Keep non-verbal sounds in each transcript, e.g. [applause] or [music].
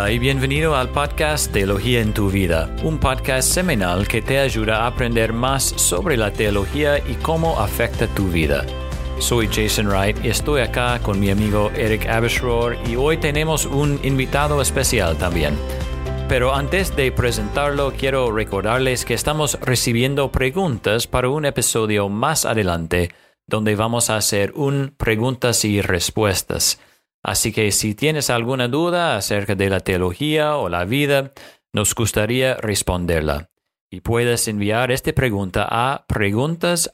Hola y bienvenido al podcast Teología en tu vida, un podcast semanal que te ayuda a aprender más sobre la teología y cómo afecta tu vida. Soy Jason Wright y estoy acá con mi amigo Eric Abishroer y hoy tenemos un invitado especial también. Pero antes de presentarlo, quiero recordarles que estamos recibiendo preguntas para un episodio más adelante, donde vamos a hacer un preguntas y respuestas. Así que si tienes alguna duda acerca de la teología o la vida, nos gustaría responderla. Y puedes enviar esta pregunta a preguntas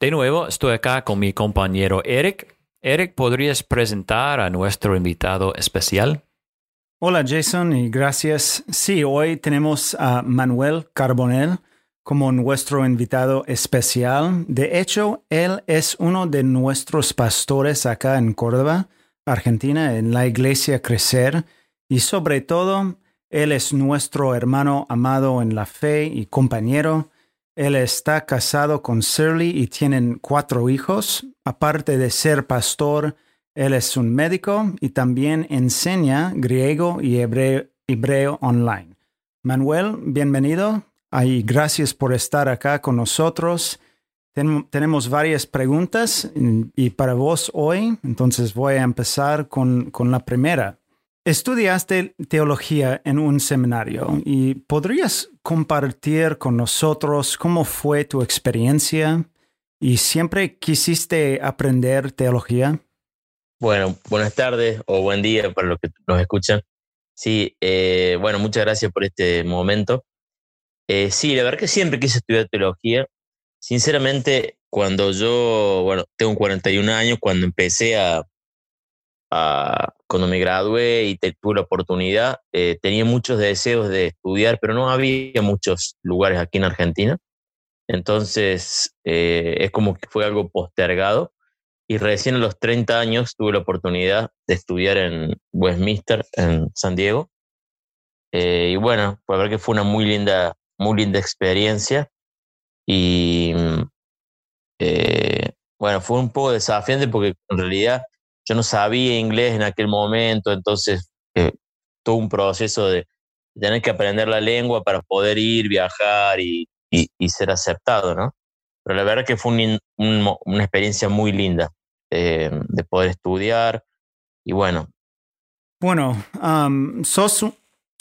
De nuevo, estoy acá con mi compañero Eric. Eric, ¿podrías presentar a nuestro invitado especial? Hola Jason y gracias. Sí, hoy tenemos a Manuel Carbonell como nuestro invitado especial. De hecho, él es uno de nuestros pastores acá en Córdoba, Argentina, en la iglesia Crecer, y sobre todo, él es nuestro hermano amado en la fe y compañero. Él está casado con Shirley y tienen cuatro hijos. Aparte de ser pastor, él es un médico y también enseña griego y hebreo, hebreo online. Manuel, bienvenido. Ay, gracias por estar acá con nosotros. tenemos varias preguntas y para vos hoy, entonces voy a empezar con, con la primera. Estudiaste teología en un seminario y podrías compartir con nosotros cómo fue tu experiencia y siempre quisiste aprender teología. Bueno, buenas tardes o buen día para los que nos escuchan. Sí, eh, bueno, muchas gracias por este momento. Eh, sí, la verdad que siempre quise estudiar teología. Sinceramente, cuando yo, bueno, tengo 41 años, cuando empecé a, cuando me gradué y tuve la oportunidad, eh, tenía muchos deseos de estudiar, pero no había muchos lugares aquí en Argentina. Entonces, eh, es como que fue algo postergado. Y recién a los 30 años tuve la oportunidad de estudiar en Westminster, en San Diego. y bueno, pues ver que fue una muy linda muy linda experiencia y eh, bueno, fue un poco desafiante porque en realidad yo no sabía inglés en aquel momento, entonces eh, un proceso de tener que aprender la lengua para poder ir, viajar y, y, ser aceptado, ¿no? Pero la verdad que fue una experiencia muy linda eh, de poder estudiar y bueno. Bueno, um, sos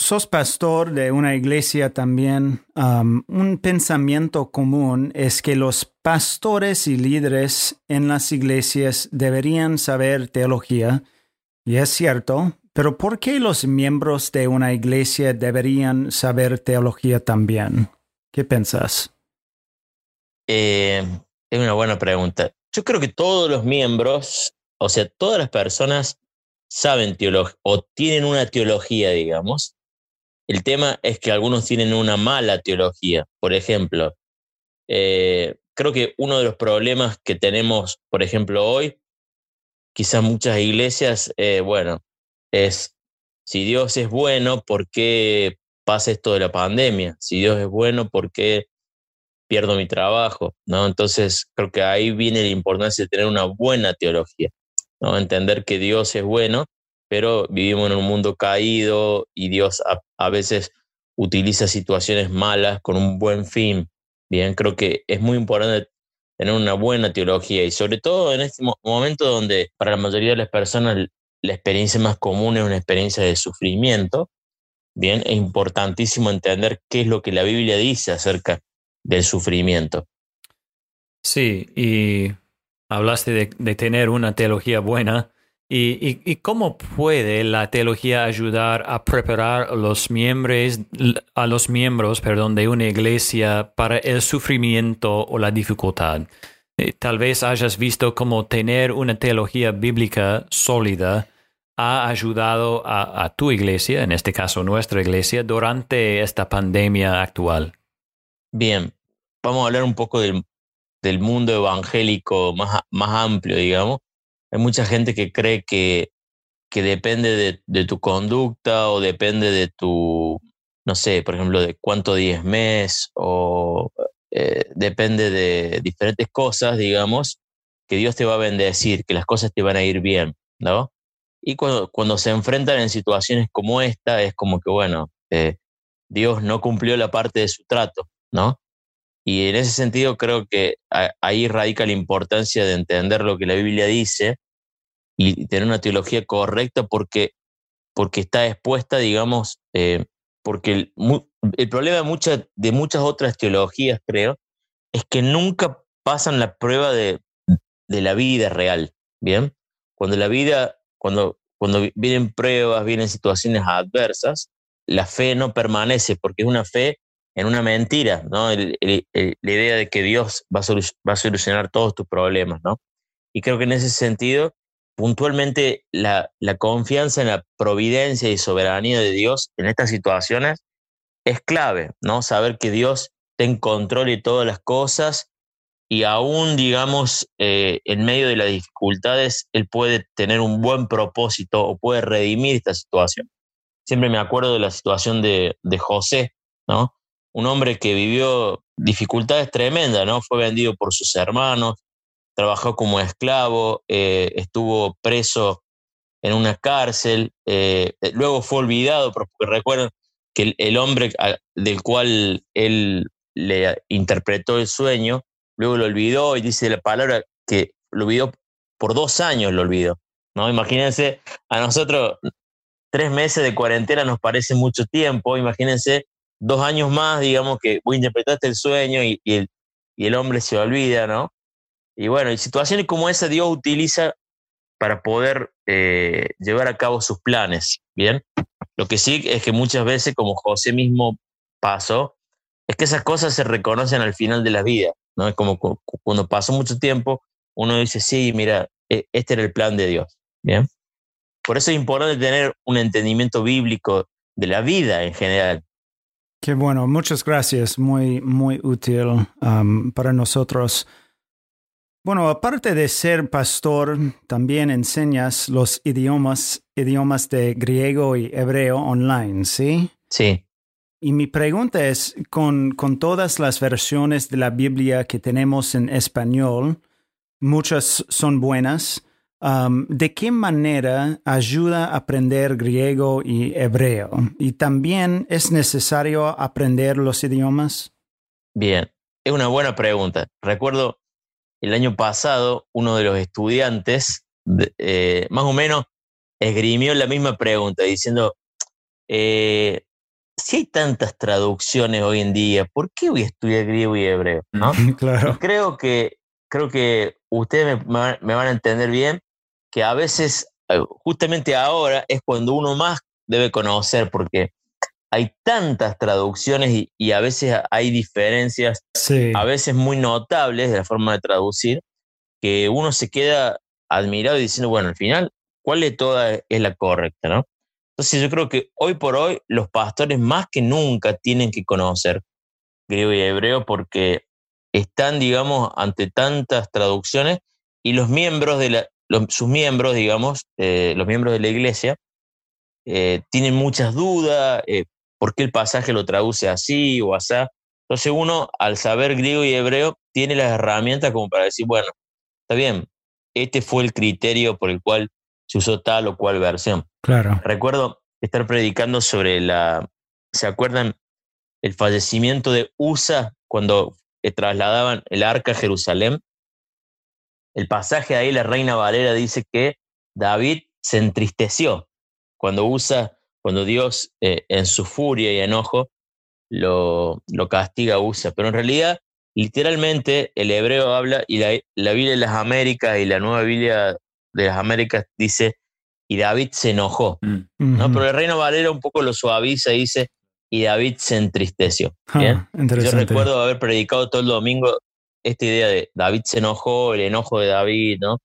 sos pastor de una iglesia también, um, un pensamiento común es que los pastores y líderes en las iglesias deberían saber teología, y es cierto, pero ¿por qué los miembros de una iglesia deberían saber teología también? ¿Qué piensas? Eh, es una buena pregunta. Yo creo que todos los miembros, o sea, todas las personas saben teología o tienen una teología, digamos, el tema es que algunos tienen una mala teología. Por ejemplo, eh, creo que uno de los problemas que tenemos, por ejemplo, hoy, quizás muchas iglesias, eh, bueno, es si Dios es bueno, ¿por qué pasa esto de la pandemia? Si Dios es bueno, ¿por qué pierdo mi trabajo? ¿No? Entonces, creo que ahí viene la importancia de tener una buena teología, ¿no? Entender que Dios es bueno pero vivimos en un mundo caído y Dios a, veces utiliza situaciones malas con un buen fin. Bien, creo que es muy importante tener una buena teología y sobre todo en este momento donde para la mayoría de las personas la experiencia más común es una experiencia de sufrimiento, bien, es importantísimo entender qué es lo que la Biblia dice acerca del sufrimiento. Sí, y hablaste de, de tener una teología buena. ¿Y, cómo puede la teología ayudar a preparar a los miembros, a los miembros perdón, de una iglesia para el sufrimiento o la dificultad? Eh, tal vez hayas visto cómo tener una teología bíblica sólida ha ayudado a, tu iglesia, en este caso nuestra iglesia, durante esta pandemia actual. Bien, vamos a hablar un poco del, del mundo evangélico más, más amplio, digamos hay mucha gente que cree que, que depende de, tu conducta o depende de tu, no sé, por ejemplo, de cuánto mes o eh, depende de diferentes cosas, digamos, que Dios te va a bendecir, que las cosas te van a ir bien. ¿no? Y cuando, cuando se enfrentan en situaciones como esta, es como que, bueno, eh, Dios no cumplió la parte de su trato, ¿no? Y en ese sentido creo que ahí radica la importancia de entender lo que la Biblia dice y tener una teología correcta porque, porque está expuesta, digamos, eh, porque el, problema de, muchas de muchas otras teologías, creo, es que nunca pasan la prueba de, de la vida real, ¿bien? Cuando la vida, cuando, cuando vienen pruebas, vienen situaciones adversas, la fe no permanece porque es una fe en una mentira, ¿no? la idea de que Dios va a, va a solucionar todos tus problemas, ¿no? Y creo que en ese sentido, puntualmente, la, la confianza en la providencia y soberanía de Dios en estas situaciones es clave, ¿no? Saber que Dios está en control de todas las cosas y aún, digamos, eh, en medio de las dificultades, Él puede tener un buen propósito o puede redimir esta situación. Siempre me acuerdo de la situación de, de José, ¿no? Un hombre que vivió dificultades tremendas, ¿no? Fue vendido por sus hermanos, trabajó como esclavo, eh, estuvo preso en una cárcel, eh, luego fue olvidado, porque recuerden que el, hombre del cual él le interpretó el sueño, luego lo olvidó y dice la palabra que lo olvidó por dos años, lo olvidó. ¿no? Imagínense, a nosotros tres meses de cuarentena nos parece mucho tiempo, imagínense dos años más, digamos, que vos interpretaste el sueño y, el, y el hombre se olvida, ¿no? Y bueno, y situaciones como esa Dios utiliza para poder eh, llevar a cabo sus planes, ¿bien? Lo que sí es que muchas veces, como José mismo pasó, es que esas cosas se reconocen al final de la vida, ¿no? Es como cuando pasó mucho tiempo, uno dice, sí, mira, e, este era el plan de Dios, ¿bien? Por eso es importante tener un entendimiento bíblico de la vida en general, Qué bueno, muchas gracias, muy, muy útil um, para nosotros. Bueno, aparte de ser pastor, también enseñas los idiomas, idiomas de griego y hebreo online, ¿sí? Sí. Y mi pregunta es, con, con todas las versiones de la Biblia que tenemos en español, muchas son buenas, ¿De qué manera ayuda a aprender griego y hebreo? ¿Y también es necesario aprender los idiomas? Bien, es una buena pregunta. Recuerdo el año pasado uno de los estudiantes, eh, más o menos, esgrimió la misma pregunta diciendo, eh, si hay tantas traducciones hoy en día, ¿por qué voy a estudiar griego y hebreo? ¿No? [laughs] claro. creo que, creo que ustedes me, me, van a entender bien que a veces, eh, justamente ahora, es cuando uno más debe conocer, porque hay tantas traducciones y, a veces hay diferencias, a veces muy notables de la forma de traducir, que uno se queda admirado y diciendo, bueno, al final, ¿cuál de todas es la correcta? ¿no? Entonces yo creo que hoy por hoy los pastores más que nunca tienen que conocer griego y hebreo porque están, digamos, ante tantas traducciones y los miembros de la, sus miembros, digamos, eh, los miembros de la iglesia, eh, tienen muchas dudas, eh, por qué el pasaje lo traduce así o así. Entonces uno, al saber griego y hebreo, tiene las herramientas como para decir, bueno, está bien, este fue el criterio por el cual se usó tal o cual versión. Claro. Recuerdo estar predicando sobre la, ¿se acuerdan? El fallecimiento de Usa cuando trasladaban el arca a Jerusalén el pasaje ahí, la Reina Valera dice que David se entristeció cuando usa, cuando Dios eh, en su furia y enojo lo, lo castiga Usa. Pero en realidad, literalmente, el hebreo habla y la, la Biblia de las Américas y la nueva Biblia de las Américas dice, y David se enojó. Mm. ¿no? Pero la Reina Valera un poco lo suaviza y dice, y David se entristeció. Ah, Yo recuerdo haber predicado todo el domingo esta idea de David se enojó, el enojo de David, ¿no?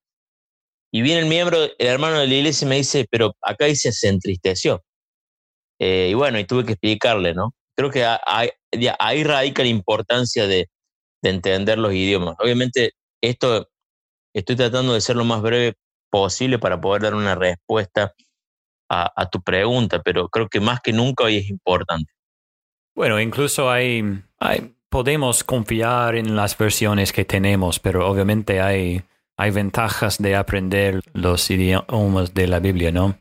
Y viene el miembro, el hermano de la iglesia y me dice, pero acá dice se entristeció. Eh, y bueno, y tuve que explicarle, ¿no? Creo que ahí, ahí radica la importancia de, de, entender los idiomas. Obviamente, esto estoy tratando de ser lo más breve posible para poder dar una respuesta a, a tu pregunta, pero creo que más que nunca hoy es importante. Bueno, incluso hay, hay podemos confiar en las versiones que tenemos, pero obviamente hay hay ventajas de aprender los idiomas de la Biblia, ¿no?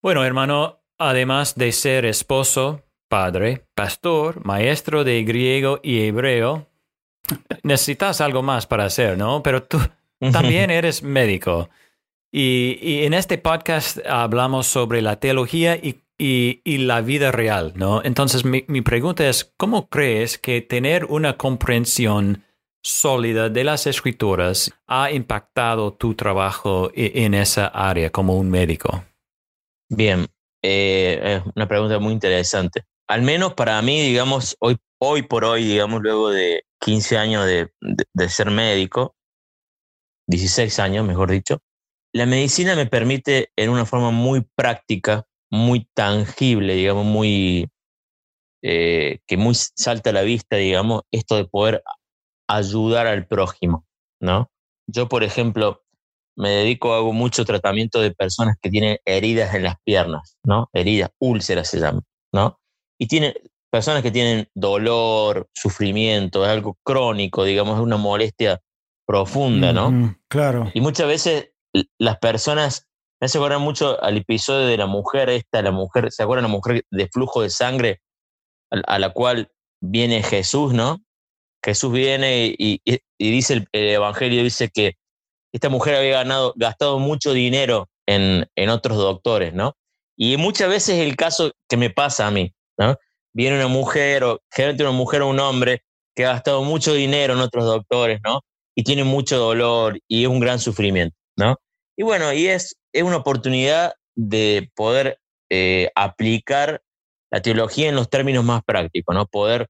Bueno, hermano, además de ser esposo, padre, pastor, maestro de griego y hebreo, necesitas algo más para hacer, ¿no? Pero tú también eres médico. Y, en este podcast hablamos sobre la teología y, la vida real, ¿no? Entonces mi, mi, pregunta es, ¿cómo crees que tener una comprensión sólida de las escrituras ha impactado tu trabajo e, en esa área como un médico? Bien, eh, una pregunta muy interesante. Al menos para mí, digamos, hoy, hoy por hoy, digamos, luego de 15 años de, de, ser médico, 16 años, mejor dicho, la medicina me permite en una forma muy práctica, muy tangible, digamos, muy eh, que muy salta a la vista, digamos, esto de poder ayudar al prójimo, ¿no? Yo, por ejemplo, me dedico, hago mucho tratamiento de personas que tienen heridas en las piernas, ¿no? Heridas, úlceras se llaman, ¿no? Y tienen personas que tienen dolor, sufrimiento, es algo crónico, digamos, es una molestia profunda, ¿no? claro. Y muchas veces las personas, me hace acordar mucho al episodio de la mujer esta, la mujer, ¿se acuerdan la mujer de flujo de sangre a, la cual viene Jesús, ¿no? Jesús viene y, dice el, Evangelio, dice que esta mujer había ganado, gastado mucho dinero en, en otros doctores, ¿no? Y muchas veces el caso que me pasa a mí, ¿no? Viene una mujer, o generalmente una mujer o un hombre, que ha gastado mucho dinero en otros doctores, ¿no? Y tiene mucho dolor y es un gran sufrimiento, ¿no? Y bueno, y es, es una oportunidad de poder eh, aplicar la teología en los términos más prácticos, ¿no? Poder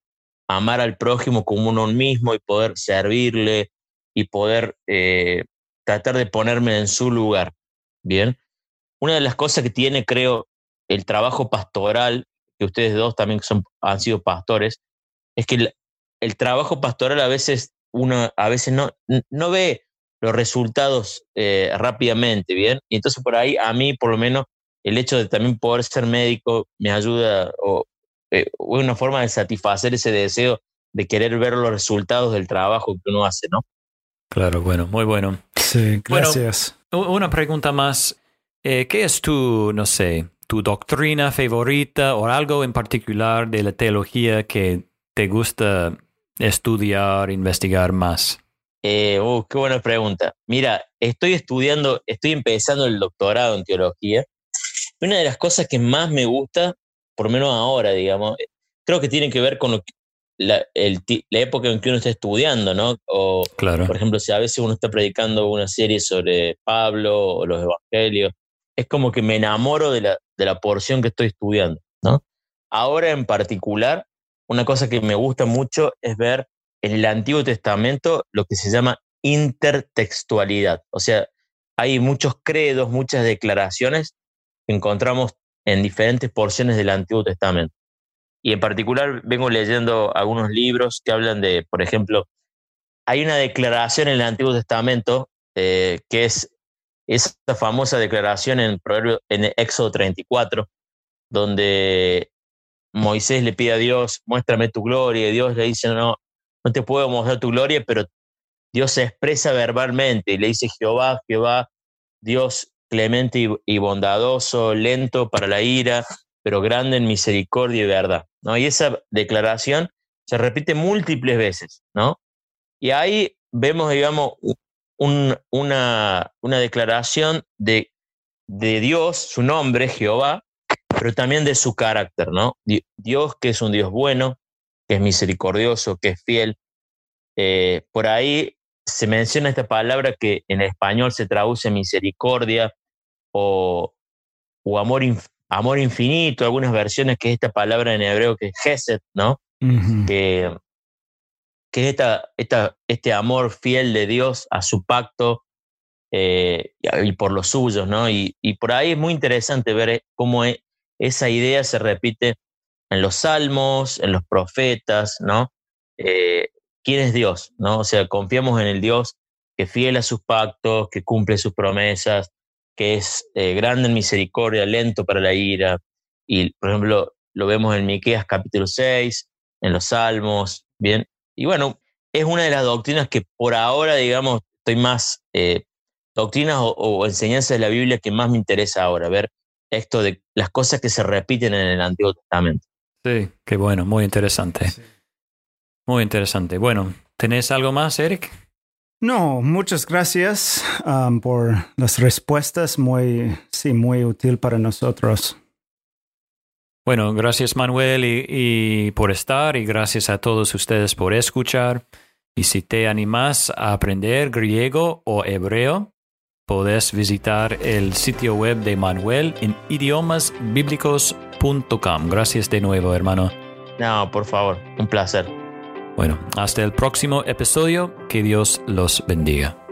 amar al prójimo como uno mismo y poder servirle y poder eh, tratar de ponerme en su lugar. Bien. Una de las cosas que tiene, creo, el trabajo pastoral, que ustedes dos también son, han sido pastores, es que el, trabajo pastoral a veces uno a veces no, no ve los resultados eh, rápidamente, ¿bien? Y entonces por ahí a mí, por lo menos, el hecho de también poder ser médico me ayuda o eh, una forma de satisfacer ese deseo de querer ver los resultados del trabajo que uno hace, ¿no? Claro, bueno, muy bueno. Sí, gracias. una pregunta más. Eh, ¿Qué es tu, no sé, tu doctrina favorita o algo en particular de la teología que te gusta estudiar, investigar más? Eh, uh, qué buena pregunta. Mira, estoy estudiando, estoy empezando el doctorado en teología. Una de las cosas que más me gusta por lo menos ahora, digamos, creo que tiene que ver con la, época en que uno está estudiando, ¿no? O, claro. por ejemplo, si a veces uno está predicando una serie sobre Pablo o los evangelios, es como que me enamoro de la, de la porción que estoy estudiando, ¿no? Ahora en particular, una cosa que me gusta mucho es ver en el Antiguo Testamento lo que se llama intertextualidad. O sea, hay muchos credos, muchas declaraciones que encontramos en diferentes porciones del Antiguo Testamento. Y en particular vengo leyendo algunos libros que hablan de, por ejemplo, hay una declaración en el Antiguo Testamento eh, que es esa famosa declaración en, en Éxodo 34, donde Moisés le pide a Dios, muéstrame tu gloria, y Dios le dice, no, no te puedo mostrar tu gloria, pero Dios se expresa verbalmente y le dice Jehová, Jehová, Dios clemente y, bondadoso, lento para la ira, pero grande en misericordia y verdad. ¿no? Y esa declaración se repite múltiples veces, ¿no? Y ahí vemos, digamos, una, una declaración de, de Dios, su nombre, Jehová, pero también de su carácter, ¿no? Dios que es un Dios bueno, que es misericordioso, que es fiel. Eh, por ahí se menciona esta palabra que en español se traduce misericordia o, o amor, amor infinito, algunas versiones que es esta palabra en hebreo que es Gesed, ¿no? Que, que es esta, esta, este amor fiel de Dios a su pacto eh, y por los suyos, ¿no? Y, y, por ahí es muy interesante ver eh, cómo e, esa idea se repite en los salmos, en los profetas, ¿no? Eh, quién es Dios, ¿no? O sea, confiamos en el Dios que fiel a sus pactos, que cumple sus promesas, que es eh, grande en misericordia, lento para la ira. Y, por ejemplo, lo vemos en Miqueas capítulo 6, en los Salmos, ¿bien? Y bueno, es una de las doctrinas que por ahora, digamos, estoy más eh, doctrinas o, enseñanzas de la Biblia que más me interesa ahora, ver esto de las cosas que se repiten en el Antiguo Testamento. Sí, qué bueno, muy interesante. Muy interesante. Bueno, ¿tenés algo más, Eric? No, muchas gracias um, por las respuestas, muy, sí, muy útil para nosotros. Bueno, gracias Manuel y, por estar y gracias a todos ustedes por escuchar. Y si te animas a aprender griego o hebreo, puedes visitar el sitio web de Manuel en idiomasbíblicos.com. Gracias de nuevo, hermano. No, por favor, un placer. Bueno, hasta el próximo episodio. Que Dios los bendiga.